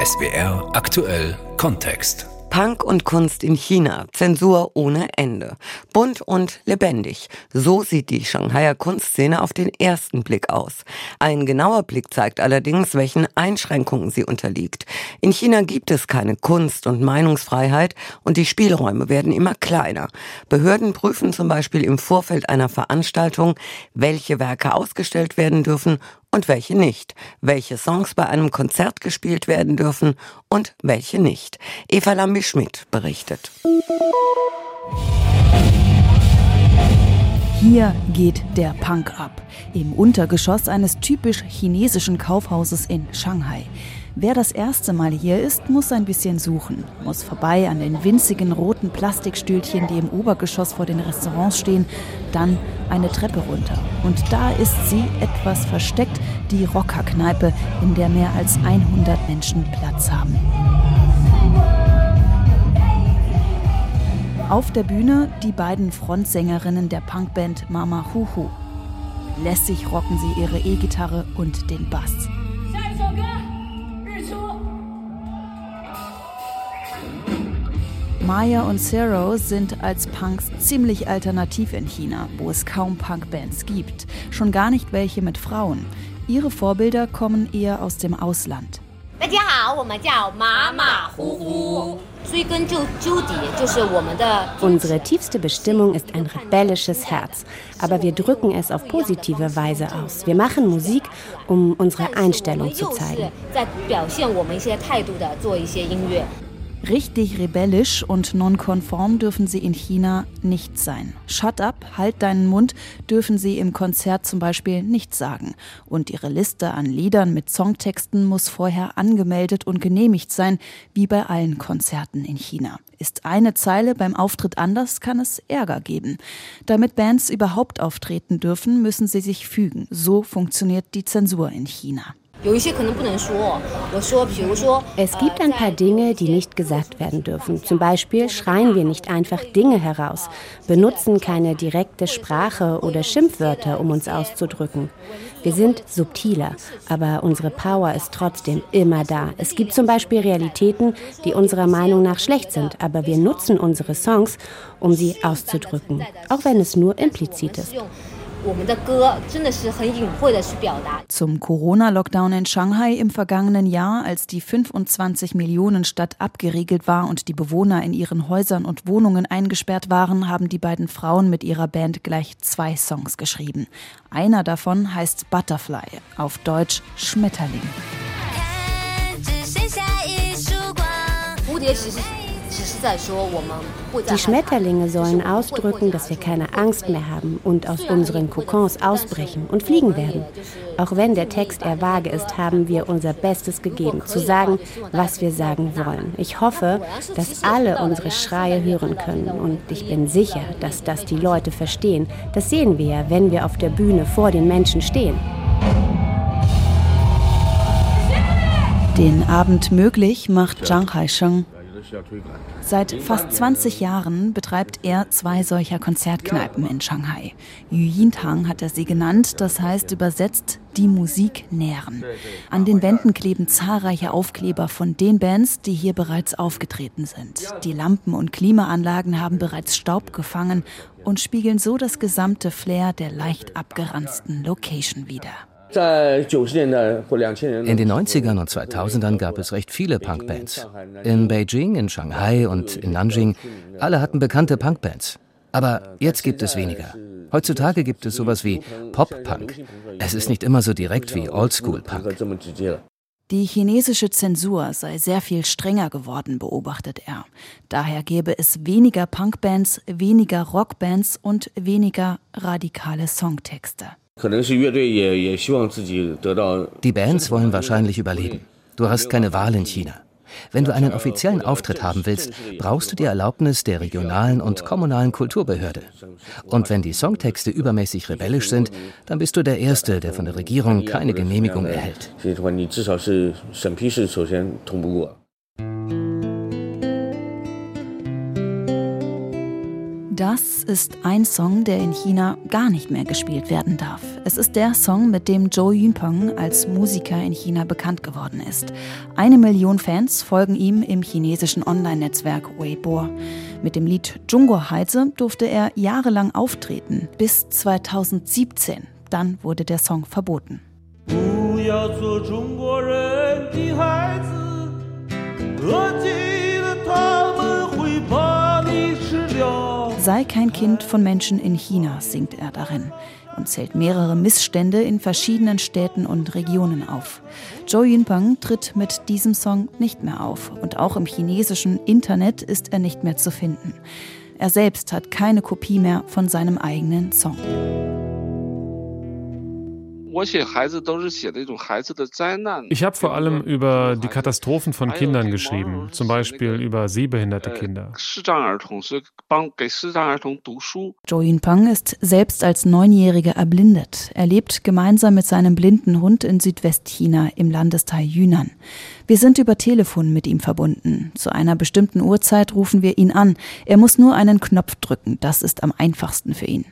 SBR aktuell Kontext. Punk und Kunst in China, Zensur ohne Ende. Bunt und lebendig. So sieht die Shanghaier Kunstszene auf den ersten Blick aus. Ein genauer Blick zeigt allerdings, welchen Einschränkungen sie unterliegt. In China gibt es keine Kunst- und Meinungsfreiheit und die Spielräume werden immer kleiner. Behörden prüfen zum Beispiel im Vorfeld einer Veranstaltung, welche Werke ausgestellt werden dürfen und welche nicht, welche Songs bei einem Konzert gespielt werden dürfen und welche nicht. Eva Lambi-Schmidt berichtet. Hier geht der Punk ab. Im Untergeschoss eines typisch chinesischen Kaufhauses in Shanghai. Wer das erste Mal hier ist, muss ein bisschen suchen, muss vorbei an den winzigen roten Plastikstühlchen, die im Obergeschoss vor den Restaurants stehen, dann eine Treppe runter. Und da ist sie etwas versteckt, die Rockerkneipe, in der mehr als 100 Menschen Platz haben. Auf der Bühne die beiden Frontsängerinnen der Punkband Mama Huhu. Lässig rocken sie ihre E-Gitarre und den Bass. Maya und Zero sind als Punks ziemlich alternativ in China, wo es kaum Punkbands gibt. Schon gar nicht welche mit Frauen. Ihre Vorbilder kommen eher aus dem Ausland. Unsere tiefste Bestimmung ist ein rebellisches Herz, aber wir drücken es auf positive Weise aus. Wir machen Musik, um unsere Einstellung zu zeigen. Richtig rebellisch und nonkonform dürfen sie in China nicht sein. Shut up, halt deinen Mund, dürfen sie im Konzert zum Beispiel nicht sagen. Und ihre Liste an Liedern mit Songtexten muss vorher angemeldet und genehmigt sein, wie bei allen Konzerten in China. Ist eine Zeile beim Auftritt anders, kann es Ärger geben. Damit Bands überhaupt auftreten dürfen, müssen sie sich fügen. So funktioniert die Zensur in China. Es gibt ein paar Dinge, die nicht gesagt werden dürfen. Zum Beispiel schreien wir nicht einfach Dinge heraus, benutzen keine direkte Sprache oder Schimpfwörter, um uns auszudrücken. Wir sind subtiler, aber unsere Power ist trotzdem immer da. Es gibt zum Beispiel Realitäten, die unserer Meinung nach schlecht sind, aber wir nutzen unsere Songs, um sie auszudrücken, auch wenn es nur implizit ist. Zum Corona-Lockdown in Shanghai im vergangenen Jahr, als die 25 Millionen Stadt abgeriegelt war und die Bewohner in ihren Häusern und Wohnungen eingesperrt waren, haben die beiden Frauen mit ihrer Band gleich zwei Songs geschrieben. Einer davon heißt Butterfly, auf Deutsch Schmetterling. Die Schmetterlinge sollen ausdrücken, dass wir keine Angst mehr haben und aus unseren Kokons ausbrechen und fliegen werden. Auch wenn der Text eher vage ist, haben wir unser Bestes gegeben, zu sagen, was wir sagen wollen. Ich hoffe, dass alle unsere Schreie hören können und ich bin sicher, dass das die Leute verstehen. Das sehen wir ja, wenn wir auf der Bühne vor den Menschen stehen. Den Abend möglich macht Zhang Haisheng Seit fast 20 Jahren betreibt er zwei solcher Konzertkneipen in Shanghai. Yuyintang hat er sie genannt, das heißt übersetzt die Musik nähren. An den Wänden kleben zahlreiche Aufkleber von den Bands, die hier bereits aufgetreten sind. Die Lampen und Klimaanlagen haben bereits Staub gefangen und spiegeln so das gesamte Flair der leicht abgeranzten Location wider. In den 90ern und 2000ern gab es recht viele Punkbands. In Beijing, in Shanghai und in Nanjing, alle hatten bekannte Punkbands. Aber jetzt gibt es weniger. Heutzutage gibt es sowas wie Pop-Punk. Es ist nicht immer so direkt wie Oldschool-Punk. Die chinesische Zensur sei sehr viel strenger geworden, beobachtet er. Daher gäbe es weniger Punkbands, weniger Rockbands und weniger radikale Songtexte. Die Bands wollen wahrscheinlich überleben. Du hast keine Wahl in China. Wenn du einen offiziellen Auftritt haben willst, brauchst du die Erlaubnis der regionalen und kommunalen Kulturbehörde. Und wenn die Songtexte übermäßig rebellisch sind, dann bist du der Erste, der von der Regierung keine Genehmigung erhält. Das ist ein Song, der in China gar nicht mehr gespielt werden darf. Es ist der Song, mit dem Zhou Yunpeng als Musiker in China bekannt geworden ist. Eine Million Fans folgen ihm im chinesischen Online-Netzwerk Weibo. Mit dem Lied Zhongguo Heize durfte er jahrelang auftreten, bis 2017. Dann wurde der Song verboten. Sei kein Kind von Menschen in China, singt er darin und zählt mehrere Missstände in verschiedenen Städten und Regionen auf. Zhou Yunpeng tritt mit diesem Song nicht mehr auf und auch im chinesischen Internet ist er nicht mehr zu finden. Er selbst hat keine Kopie mehr von seinem eigenen Song. Ich habe vor allem über die Katastrophen von Kindern geschrieben, zum Beispiel über sehbehinderte Kinder. Jo Yunpeng ist selbst als Neunjähriger erblindet. Er lebt gemeinsam mit seinem blinden Hund in Südwestchina im Landesteil Yunnan. Wir sind über Telefon mit ihm verbunden. Zu einer bestimmten Uhrzeit rufen wir ihn an. Er muss nur einen Knopf drücken. Das ist am einfachsten für ihn.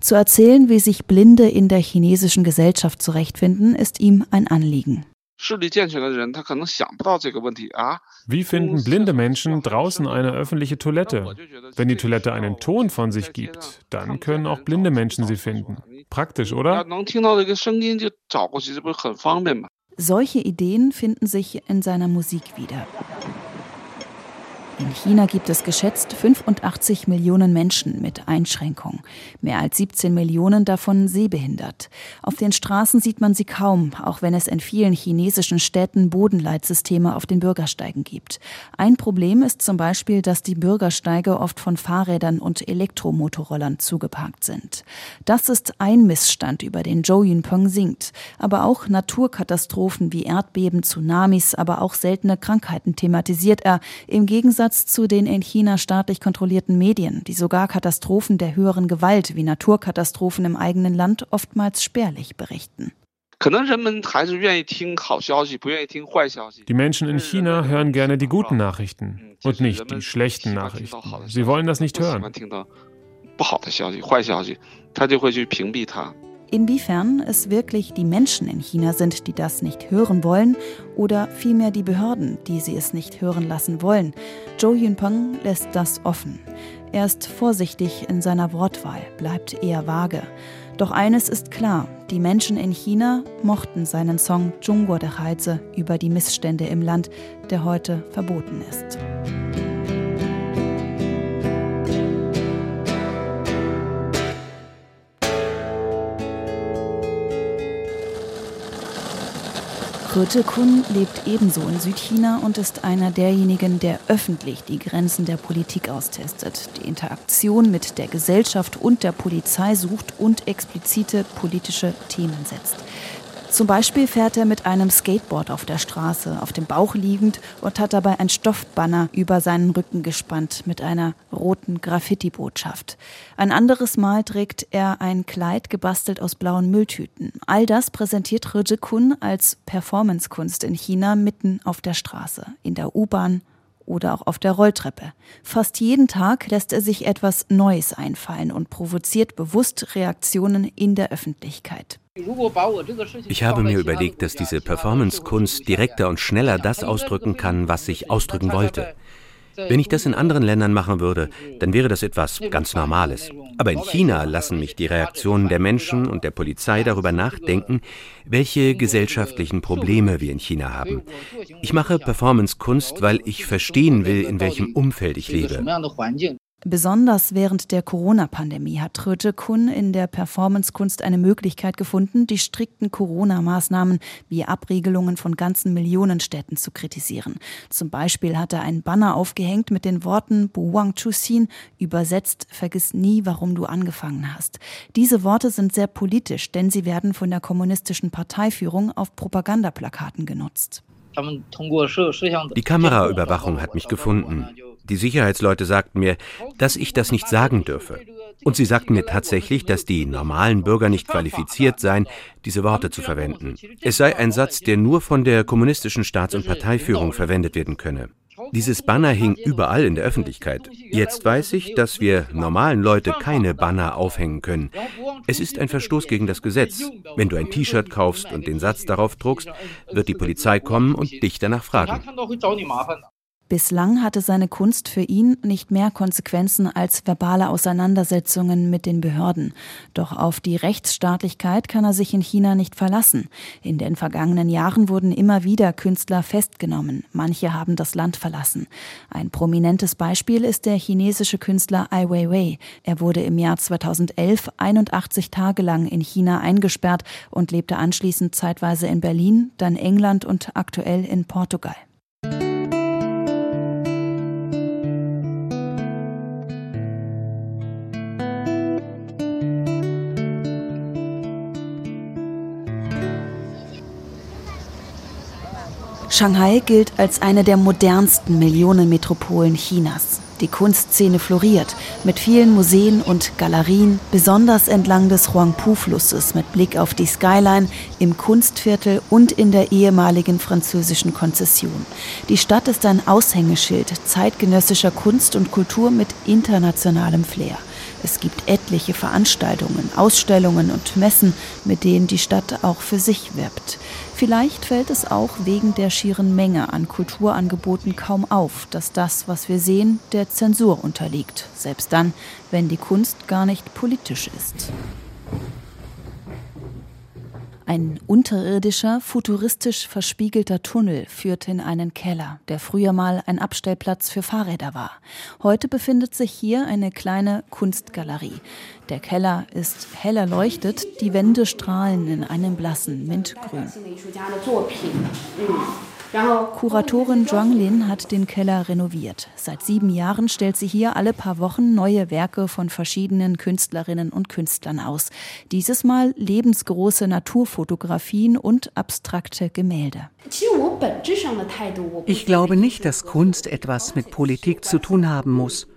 Zu erzählen, wie sich Blinde in der chinesischen Gesellschaft zurechtfinden, ist ihm ein Anliegen. Wie finden blinde Menschen draußen eine öffentliche Toilette? Wenn die Toilette einen Ton von sich gibt, dann können auch blinde Menschen sie finden. Praktisch, oder? Solche Ideen finden sich in seiner Musik wieder. In China gibt es geschätzt 85 Millionen Menschen mit Einschränkung, mehr als 17 Millionen davon sehbehindert. Auf den Straßen sieht man sie kaum, auch wenn es in vielen chinesischen Städten Bodenleitsysteme auf den Bürgersteigen gibt. Ein Problem ist zum Beispiel, dass die Bürgersteige oft von Fahrrädern und Elektromotorrollern zugeparkt sind. Das ist ein Missstand, über den Zhou Yunpeng singt. Aber auch Naturkatastrophen wie Erdbeben, Tsunamis, aber auch seltene Krankheiten thematisiert er, im Gegensatz Gegensatz zu den in China staatlich kontrollierten Medien, die sogar Katastrophen der höheren Gewalt wie Naturkatastrophen im eigenen Land oftmals spärlich berichten. Die Menschen in China hören gerne die guten Nachrichten und nicht die schlechten Nachrichten. Sie wollen das nicht hören. Inwiefern es wirklich die Menschen in China sind, die das nicht hören wollen, oder vielmehr die Behörden, die sie es nicht hören lassen wollen. Zhou Yunpeng lässt das offen. Er ist vorsichtig in seiner Wortwahl, bleibt eher vage. Doch eines ist klar, die Menschen in China mochten seinen Song Zhongguo de Heize über die Missstände im Land, der heute verboten ist. Kurte Kun lebt ebenso in Südchina und ist einer derjenigen, der öffentlich die Grenzen der Politik austestet, die Interaktion mit der Gesellschaft und der Polizei sucht und explizite politische Themen setzt. Zum Beispiel fährt er mit einem Skateboard auf der Straße, auf dem Bauch liegend und hat dabei ein Stoffbanner über seinen Rücken gespannt mit einer roten Graffiti-Botschaft. Ein anderes Mal trägt er ein Kleid gebastelt aus blauen Mülltüten. All das präsentiert Rije Kun als Performancekunst in China mitten auf der Straße, in der U-Bahn oder auch auf der Rolltreppe. Fast jeden Tag lässt er sich etwas Neues einfallen und provoziert bewusst Reaktionen in der Öffentlichkeit. Ich habe mir überlegt, dass diese Performance-Kunst direkter und schneller das ausdrücken kann, was ich ausdrücken wollte. Wenn ich das in anderen Ländern machen würde, dann wäre das etwas ganz Normales. Aber in China lassen mich die Reaktionen der Menschen und der Polizei darüber nachdenken, welche gesellschaftlichen Probleme wir in China haben. Ich mache Performance-Kunst, weil ich verstehen will, in welchem Umfeld ich lebe. Besonders während der Corona-Pandemie hat Tröte Kun in der Performancekunst eine Möglichkeit gefunden, die strikten Corona-Maßnahmen wie Abriegelungen von ganzen Millionenstädten zu kritisieren. Zum Beispiel hat er ein Banner aufgehängt mit den Worten Buwang Chusin, übersetzt Vergiss nie, warum du angefangen hast. Diese Worte sind sehr politisch, denn sie werden von der kommunistischen Parteiführung auf Propagandaplakaten genutzt. Die Kameraüberwachung hat mich gefunden. Die Sicherheitsleute sagten mir, dass ich das nicht sagen dürfe. Und sie sagten mir tatsächlich, dass die normalen Bürger nicht qualifiziert seien, diese Worte zu verwenden. Es sei ein Satz, der nur von der kommunistischen Staats- und Parteiführung verwendet werden könne. Dieses Banner hing überall in der Öffentlichkeit. Jetzt weiß ich, dass wir normalen Leute keine Banner aufhängen können. Es ist ein Verstoß gegen das Gesetz. Wenn du ein T-Shirt kaufst und den Satz darauf druckst, wird die Polizei kommen und dich danach fragen. Bislang hatte seine Kunst für ihn nicht mehr Konsequenzen als verbale Auseinandersetzungen mit den Behörden. Doch auf die Rechtsstaatlichkeit kann er sich in China nicht verlassen. In den vergangenen Jahren wurden immer wieder Künstler festgenommen. Manche haben das Land verlassen. Ein prominentes Beispiel ist der chinesische Künstler Ai Weiwei. Er wurde im Jahr 2011 81 Tage lang in China eingesperrt und lebte anschließend zeitweise in Berlin, dann England und aktuell in Portugal. Shanghai gilt als eine der modernsten Millionenmetropolen Chinas. Die Kunstszene floriert mit vielen Museen und Galerien, besonders entlang des Huangpu-Flusses mit Blick auf die Skyline im Kunstviertel und in der ehemaligen französischen Konzession. Die Stadt ist ein Aushängeschild zeitgenössischer Kunst und Kultur mit internationalem Flair. Es gibt etliche Veranstaltungen, Ausstellungen und Messen, mit denen die Stadt auch für sich wirbt. Vielleicht fällt es auch wegen der schieren Menge an Kulturangeboten kaum auf, dass das, was wir sehen, der Zensur unterliegt, selbst dann, wenn die Kunst gar nicht politisch ist. Ein unterirdischer, futuristisch verspiegelter Tunnel führt in einen Keller, der früher mal ein Abstellplatz für Fahrräder war. Heute befindet sich hier eine kleine Kunstgalerie. Der Keller ist hell erleuchtet, die Wände strahlen in einem blassen Mintgrün. Kuratorin Zhuang Lin hat den Keller renoviert. Seit sieben Jahren stellt sie hier alle paar Wochen neue Werke von verschiedenen Künstlerinnen und Künstlern aus. Dieses Mal lebensgroße Naturfotografien und abstrakte Gemälde. Ich glaube nicht, dass Kunst etwas mit Politik zu tun haben muss.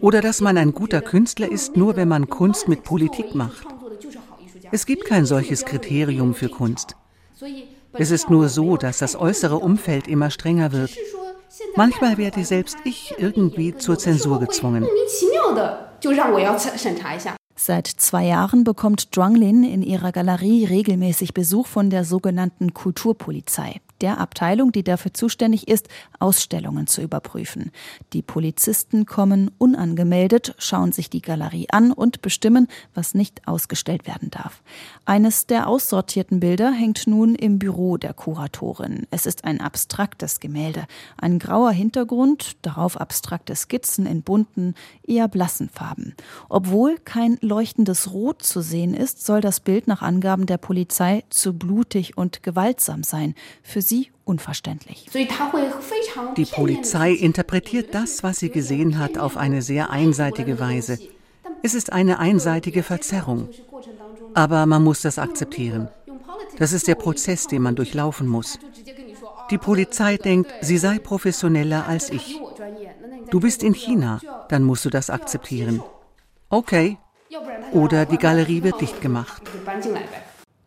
Oder dass man ein guter Künstler ist, nur wenn man Kunst mit Politik macht. Es gibt kein solches Kriterium für Kunst. Es ist nur so, dass das äußere Umfeld immer strenger wird. Manchmal werde selbst ich irgendwie zur Zensur gezwungen. Seit zwei Jahren bekommt Zhuanglin in ihrer Galerie regelmäßig Besuch von der sogenannten Kulturpolizei der Abteilung, die dafür zuständig ist, Ausstellungen zu überprüfen. Die Polizisten kommen unangemeldet, schauen sich die Galerie an und bestimmen, was nicht ausgestellt werden darf. Eines der aussortierten Bilder hängt nun im Büro der Kuratorin. Es ist ein abstraktes Gemälde, ein grauer Hintergrund, darauf abstrakte Skizzen in bunten, eher blassen Farben. Obwohl kein leuchtendes Rot zu sehen ist, soll das Bild nach Angaben der Polizei zu blutig und gewaltsam sein. Für sie unverständlich. Die Polizei interpretiert das, was sie gesehen hat, auf eine sehr einseitige Weise. Es ist eine einseitige Verzerrung. Aber man muss das akzeptieren. Das ist der Prozess, den man durchlaufen muss. Die Polizei denkt, sie sei professioneller als ich. Du bist in China, dann musst du das akzeptieren. Okay. Oder die Galerie wird dicht gemacht.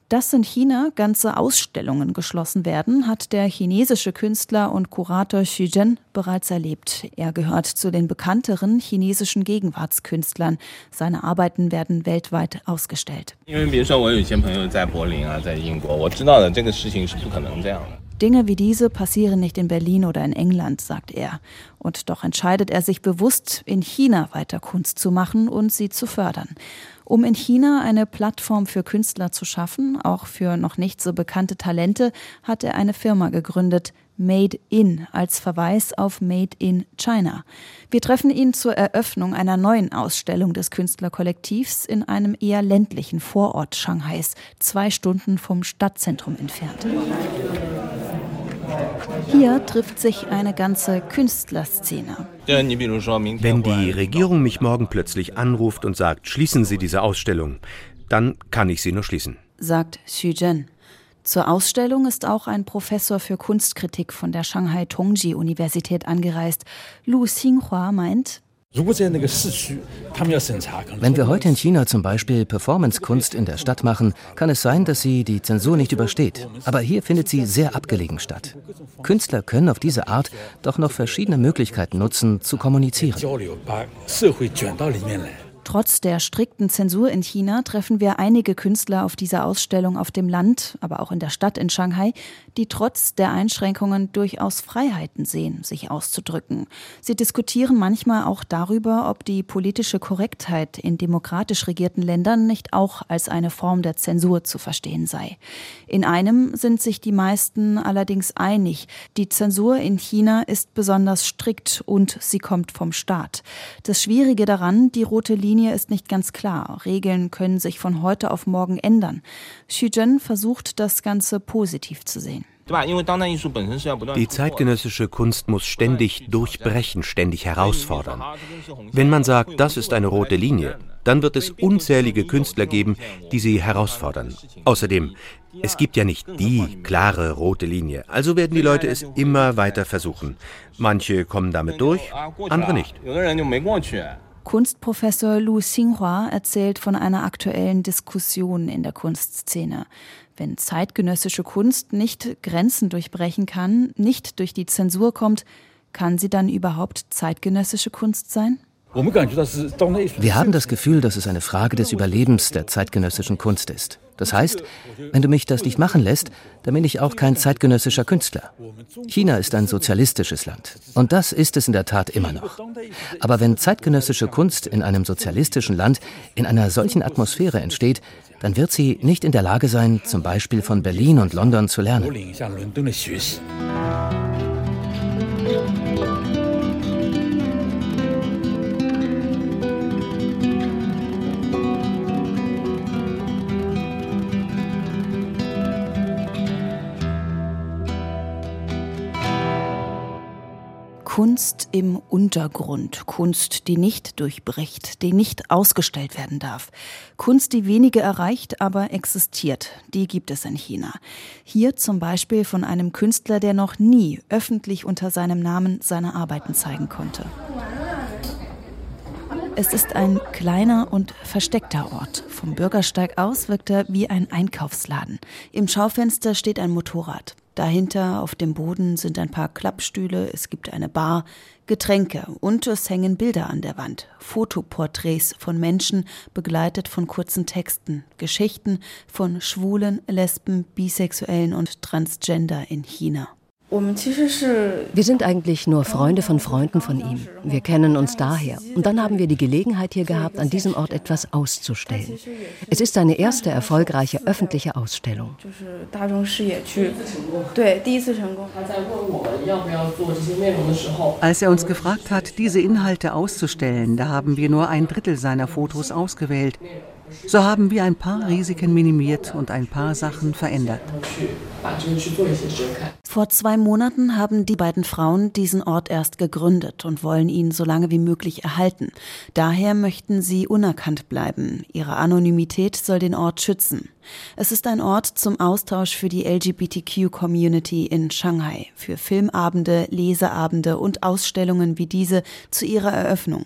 Dass in China ganze Ausstellungen geschlossen werden, hat der chinesische Künstler und Kurator Xu Zhen bereits erlebt. Er gehört zu den bekannteren chinesischen Gegenwartskünstlern. Seine Arbeiten werden weltweit ausgestellt. Dinge wie diese passieren nicht in Berlin oder in England, sagt er. Und doch entscheidet er sich bewusst, in China weiter Kunst zu machen und sie zu fördern um in China eine Plattform für Künstler zu schaffen, auch für noch nicht so bekannte Talente, hat er eine Firma gegründet, Made in, als Verweis auf Made in China. Wir treffen ihn zur Eröffnung einer neuen Ausstellung des Künstlerkollektivs in einem eher ländlichen Vorort Shanghais, zwei Stunden vom Stadtzentrum entfernt. Hier trifft sich eine ganze Künstlerszene. Wenn die Regierung mich morgen plötzlich anruft und sagt, schließen Sie diese Ausstellung, dann kann ich sie nur schließen, sagt Xu Zhen. Zur Ausstellung ist auch ein Professor für Kunstkritik von der Shanghai Tongji Universität angereist. Lu Xinhua meint, Wenn wir heute in China zum Beispiel Performance-Kunst in der Stadt machen, kann es sein, dass sie die Zensur nicht übersteht. Aber hier findet sie sehr abgelegen statt. Künstler können auf diese Art doch noch verschiedene Möglichkeiten nutzen, zu kommunizieren. Trotz der strikten Zensur in China treffen wir einige Künstler auf dieser Ausstellung auf dem Land, aber auch in der Stadt in Shanghai, die trotz der Einschränkungen durchaus Freiheiten sehen, sich auszudrücken. Sie diskutieren manchmal auch darüber, ob die politische Korrektheit in demokratisch regierten Ländern nicht auch als eine Form der Zensur zu verstehen sei. In einem sind sich die meisten allerdings einig. Die Zensur in China ist besonders strikt und sie kommt vom Staat. Das Schwierige daran, die rote Linie ist nicht ganz klar. Regeln können sich von heute auf morgen ändern. Xu Zhen versucht, das Ganze positiv zu sehen. Die zeitgenössische Kunst muss ständig durchbrechen, ständig herausfordern. Wenn man sagt, das ist eine rote Linie, dann wird es unzählige Künstler geben, die sie herausfordern. Außerdem, es gibt ja nicht die klare rote Linie, also werden die Leute es immer weiter versuchen. Manche kommen damit durch, andere nicht. Kunstprofessor Lu Xinhua erzählt von einer aktuellen Diskussion in der Kunstszene. Wenn zeitgenössische Kunst nicht Grenzen durchbrechen kann, nicht durch die Zensur kommt, kann sie dann überhaupt zeitgenössische Kunst sein? Wir haben das Gefühl, dass es eine Frage des Überlebens der zeitgenössischen Kunst ist. Das heißt, wenn du mich das nicht machen lässt, dann bin ich auch kein zeitgenössischer Künstler. China ist ein sozialistisches Land. Und das ist es in der Tat immer noch. Aber wenn zeitgenössische Kunst in einem sozialistischen Land in einer solchen Atmosphäre entsteht, dann wird sie nicht in der Lage sein, zum Beispiel von Berlin und London zu lernen. Kunst im Untergrund, Kunst, die nicht durchbricht, die nicht ausgestellt werden darf. Kunst, die wenige erreicht, aber existiert, die gibt es in China. Hier zum Beispiel von einem Künstler, der noch nie öffentlich unter seinem Namen seine Arbeiten zeigen konnte. Es ist ein kleiner und versteckter Ort. Vom Bürgersteig aus wirkt er wie ein Einkaufsladen. Im Schaufenster steht ein Motorrad. Dahinter auf dem Boden sind ein paar Klappstühle, es gibt eine Bar, Getränke und es hängen Bilder an der Wand. Fotoporträts von Menschen, begleitet von kurzen Texten, Geschichten von Schwulen, Lesben, Bisexuellen und Transgender in China. Wir sind eigentlich nur Freunde von Freunden von ihm. Wir kennen uns daher. Und dann haben wir die Gelegenheit hier gehabt, an diesem Ort etwas auszustellen. Es ist seine erste erfolgreiche öffentliche Ausstellung. Als er uns gefragt hat, diese Inhalte auszustellen, da haben wir nur ein Drittel seiner Fotos ausgewählt. So haben wir ein paar Risiken minimiert und ein paar Sachen verändert. Vor zwei Monaten haben die beiden Frauen diesen Ort erst gegründet und wollen ihn so lange wie möglich erhalten. Daher möchten sie unerkannt bleiben. Ihre Anonymität soll den Ort schützen. Es ist ein Ort zum Austausch für die LGBTQ-Community in Shanghai, für Filmabende, Leseabende und Ausstellungen wie diese zu ihrer Eröffnung.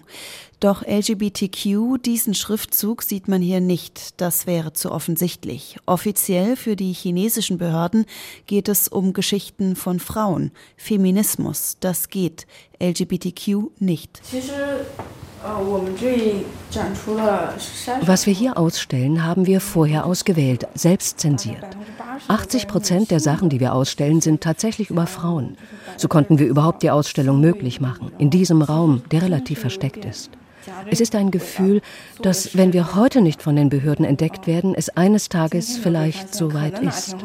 Doch LGBTQ, diesen Schriftzug sieht man hier nicht. Das wäre zu offensichtlich. Offiziell für die chinesischen Behörden geht es um Geschichten von Frauen. Feminismus, das geht. LGBTQ nicht. Was wir hier ausstellen, haben wir vorher ausgewählt, selbst zensiert. 80 Prozent der Sachen, die wir ausstellen, sind tatsächlich über Frauen. So konnten wir überhaupt die Ausstellung möglich machen, in diesem Raum, der relativ versteckt ist. Es ist ein Gefühl, dass, wenn wir heute nicht von den Behörden entdeckt werden, es eines Tages vielleicht so weit ist.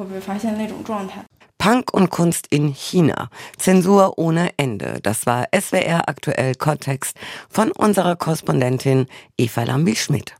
Punk und Kunst in China. Zensur ohne Ende. Das war SWR aktuell Kontext von unserer Korrespondentin Eva Lambi-Schmidt.